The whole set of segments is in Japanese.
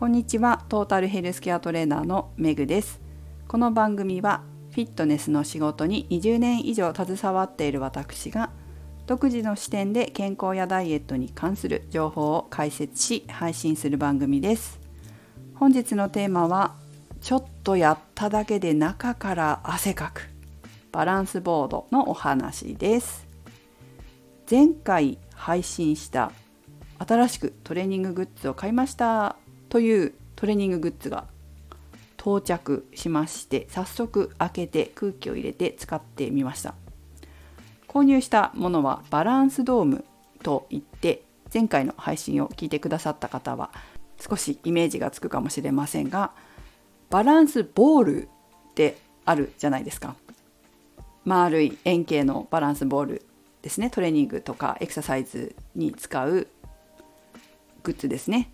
こんにちは。トータルヘルスケアトレーナーのメグです。この番組はフィットネスの仕事に20年以上携わっている私が独自の視点で健康やダイエットに関する情報を解説し配信する番組です。本日のテーマはちょっとやっただけで中から汗かくバランスボードのお話です。前回配信した新しくトレーニンググッズを買いました。というトレーニンググッズが到着しまして早速開けて空気を入れて使ってみました。購入したものはバランスドームといって前回の配信を聞いてくださった方は少しイメージがつくかもしれませんがバランスボールってあるじゃないですか。丸い円形のバランスボールですね。トレーニングとかエクササイズに使うグッズですね。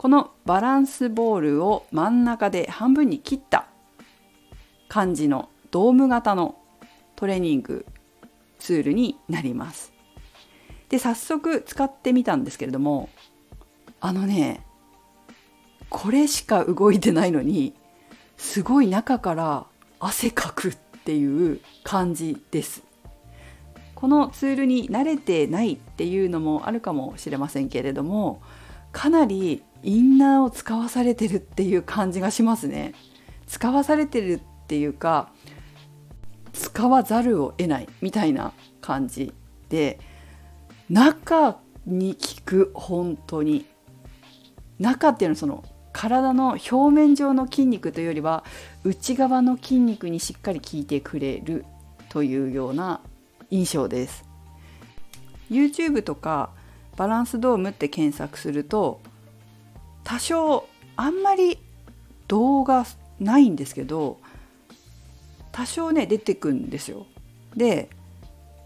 このバランスボールを真ん中で半分に切った感じのドーム型のトレーニングツールになります。で早速使ってみたんですけれどもあのねこれしか動いてないのにすごい中から汗かくっていう感じです。このツールに慣れてないっていうのもあるかもしれませんけれどもかなりインナーを使わされてるっていう感じがしますね。使わされてるっていうか使わざるを得ないみたいな感じで中に効く本当に中っていうのはその体の表面上の筋肉というよりは内側の筋肉にしっかり効いてくれるというような印象です。YouTube とかバランスドームって検索すると多少あんまり動画ないんですけど多少ね出てくんですよ。で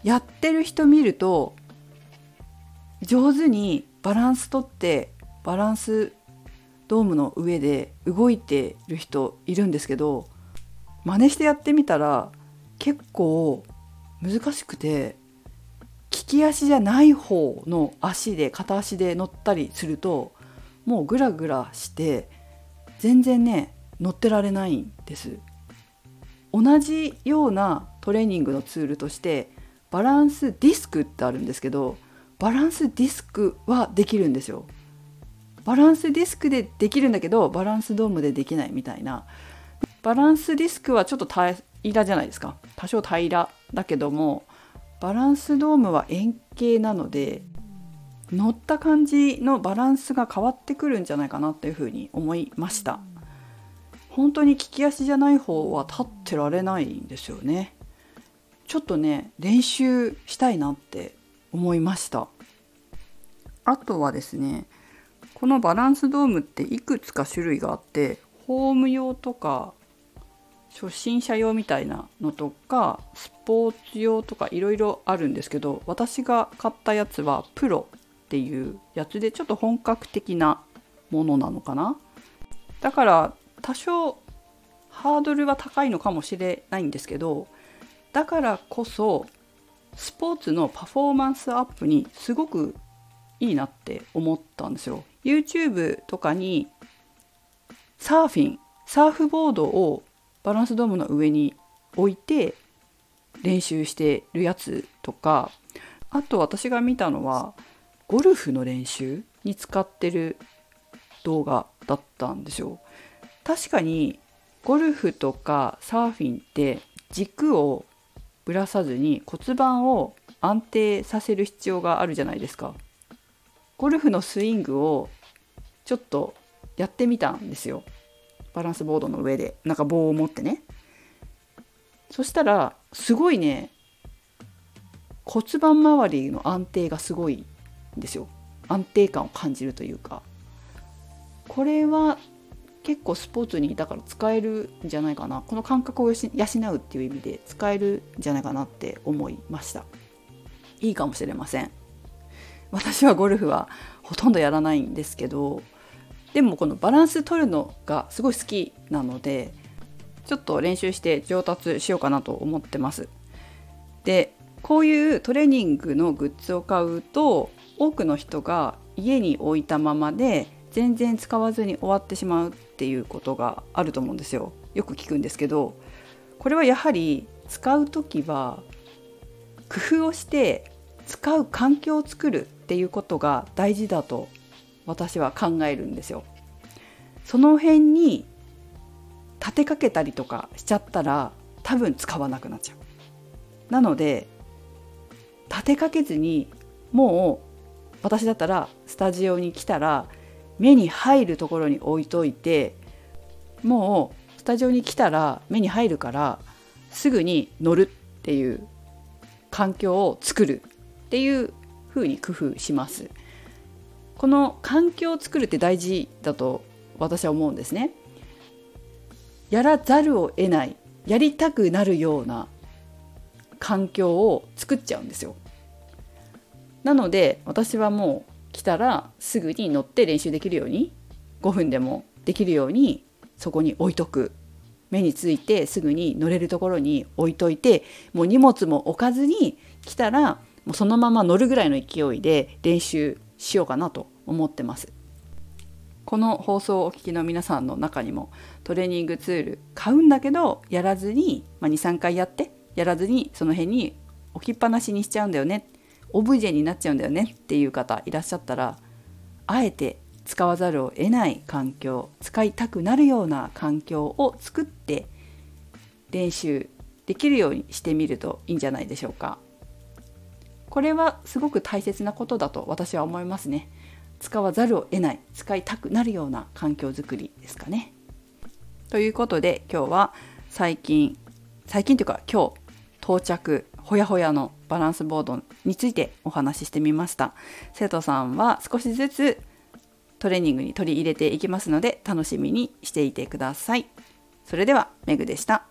やってる人見ると上手にバランスとってバランスドームの上で動いてる人いるんですけど真似してやってみたら結構難しくて利き足じゃない方の足で片足で乗ったりするともうグラグラして全然ね乗ってられないんです。同じようなトレーニングのツールとしてバランスディスクってあるんですけどバランスディスクはできるんですよ。バランスディスクでできるんだけどバランスドームでできないみたいな。バランスディスクはちょっと平らじゃないですか。多少平らだけどもバランスドームは円形なので乗った感じのバランスが変わってくるんじゃないかなっていうふうに思いました。本当に利き足じゃない方は立ってられないんですよね。ちょっとね練習したいなって思いました。あとはですねこのバランスドームっていくつか種類があってホーム用とか初心者用みたいなのとかスポーツ用とかいろいろあるんですけど私が買ったやつはプロ。っていうやつでちょっと本格的なものなのかなだから多少ハードルは高いのかもしれないんですけどだからこそスポーツのパフォーマンスアップにすごくいいなって思ったんですよ。YouTube とかにサーフィンサーフボードをバランスドームの上に置いて練習してるやつとかあと私が見たのはゴルフの練習に使ってる動画だったんですよ。確かにゴルフとかサーフィンって軸をぶらさずに骨盤を安定させる必要があるじゃないですか。ゴルフのスイングをちょっとやってみたんですよ。バランスボードの上でなんか棒を持ってねそしたらすごいね骨盤周りの安定がすごいですよ。安定感を感じるというか。これは結構スポーツにだから使えるんじゃないかな。この感覚を養うっていう意味で使えるんじゃないかなって思いました。いいかもしれません。私はゴルフはほとんどやらないんですけどでもこのバランス取るのがすごい好きなのでちょっと練習して上達しようかなと思ってます。でこういうトレーニングのグッズを買うと多くの人が家に置いたままで全然使わずに終わってしまうっていうことがあると思うんですよよく聞くんですけどこれはやはり使う時は工夫をして使う環境を作るっていうことが大事だと私は考えるんですよ。その辺に立てかけたりとかしちゃったら多分使わなくなっちゃう。なので立てかけずにもう私だったらスタジオに来たら目に入るところに置いといてもうスタジオに来たら目に入るからすぐに乗るっていう環境を作るっていう風に工夫します。この環境を作るって大事だと私は思うんですね。やらざるを得ないやりたくなるような環境を作っちゃうんですよ。なので私はもう来たらすぐに乗って練習できるように5分でもできるようにそこに置いとく目についてすぐに乗れるところに置いといてもう荷物も置かずに来たらもうそのまま乗るぐらいの勢いで練習しようかなと思ってます。この放送をお聞きの皆さんの中にもトレーニングツール買うんだけどやらずに、まあ、23回やってやらずにその辺に置きっぱなしにしちゃうんだよねオブジェになっちゃうんだよねっていう方いらっしゃったらあえて使わざるを得ない環境使いたくなるような環境を作って練習できるようにしてみるといいんじゃないでしょうか。これはすごく大切なことだと私は思いますね。使わざるを得ない使いたくなるような環境づくりですかね。ということで今日は最近最近というか今日到着ほやほやのバランスボードについてお話ししてみました。生徒さんは少しずつトレーニングに取り入れていきますので楽しみにしていてください。それではメグでした。